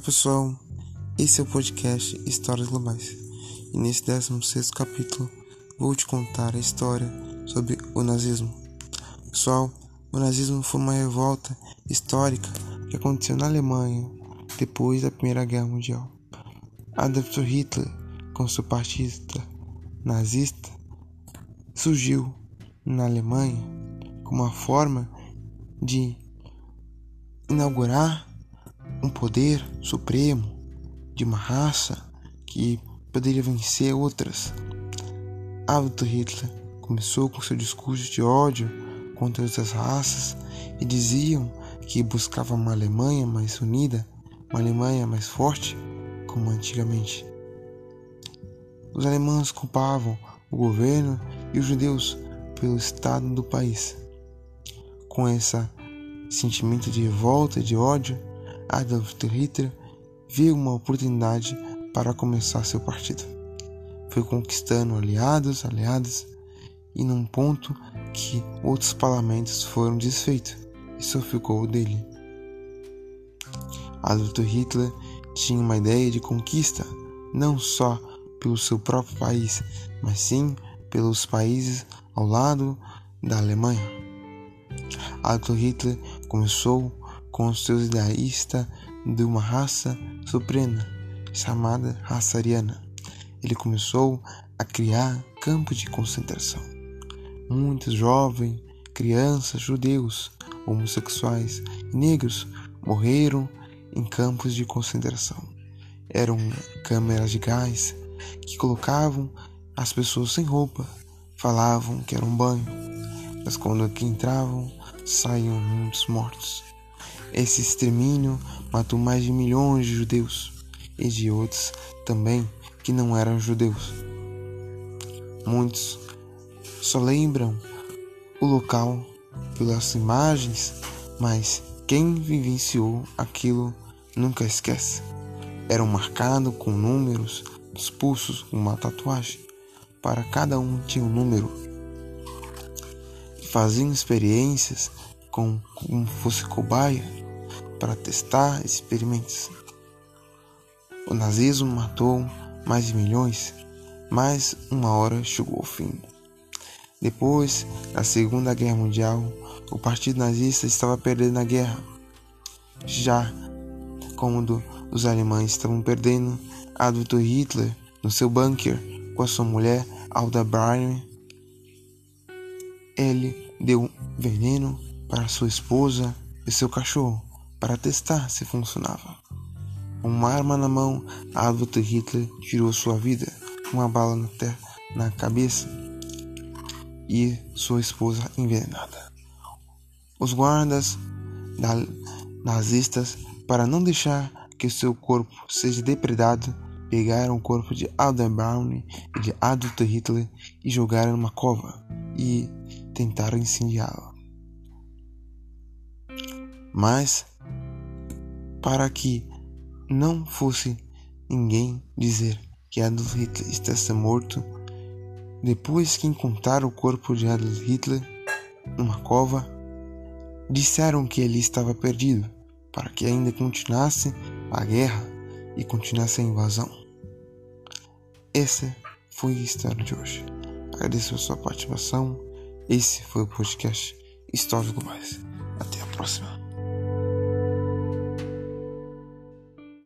pessoal, esse é o podcast Histórias Globais e nesse 16 capítulo vou te contar a história sobre o nazismo. Pessoal, o nazismo foi uma revolta histórica que aconteceu na Alemanha depois da Primeira Guerra Mundial. Adolf Hitler, com seu partido nazista, surgiu na Alemanha como uma forma de inaugurar um poder supremo de uma raça que poderia vencer outras. Adolf Hitler começou com seu discurso de ódio contra outras raças e diziam que buscava uma Alemanha mais unida, uma Alemanha mais forte, como antigamente. Os alemães culpavam o governo e os judeus pelo estado do país. Com esse sentimento de revolta e de ódio, Adolf Hitler viu uma oportunidade para começar seu partido. Foi conquistando aliados, aliados, e num ponto que outros parlamentos foram desfeitos e só ficou o dele. Adolf Hitler tinha uma ideia de conquista, não só pelo seu próprio país, mas sim pelos países ao lado da Alemanha. Adolf Hitler começou com seus idealistas de uma raça suprema chamada raça ariana. Ele começou a criar campos de concentração. Muitos jovens, crianças, judeus, homossexuais e negros morreram em campos de concentração. Eram câmeras de gás que colocavam as pessoas sem roupa, falavam que era um banho, mas quando aqui entravam, saíam muitos mortos. Esse extermínio matou mais de milhões de judeus e de outros também que não eram judeus. Muitos só lembram o local pelas imagens, mas quem vivenciou aquilo nunca esquece. Eram marcados com números dos pulsos, uma tatuagem. Para cada um tinha um número. Faziam experiências com como fosse cobaia para testar experimentos. O nazismo matou mais de milhões, mas uma hora chegou ao fim. Depois da Segunda Guerra Mundial, o Partido Nazista estava perdendo a guerra. Já como os alemães estavam perdendo, Adolf Hitler, no seu bunker com a sua mulher Alda Bryan, ele deu veneno para sua esposa e seu cachorro para testar se funcionava. Com uma arma na mão, Adolf Hitler tirou sua vida, uma bala na, na cabeça e sua esposa envenenada. Os guardas nazistas, para não deixar que seu corpo seja depredado, pegaram o corpo de Adolf Braun e de Adolf Hitler e jogaram numa cova e tentaram incendiá-la. Mas para que não fosse ninguém dizer que Adolf Hitler estivesse morto, depois que encontraram o corpo de Adolf Hitler numa cova, disseram que ele estava perdido, para que ainda continuasse a guerra e continuasse a invasão. Essa foi a história de hoje. Agradeço a sua participação. Esse foi o podcast Histórico Mais. Até a próxima.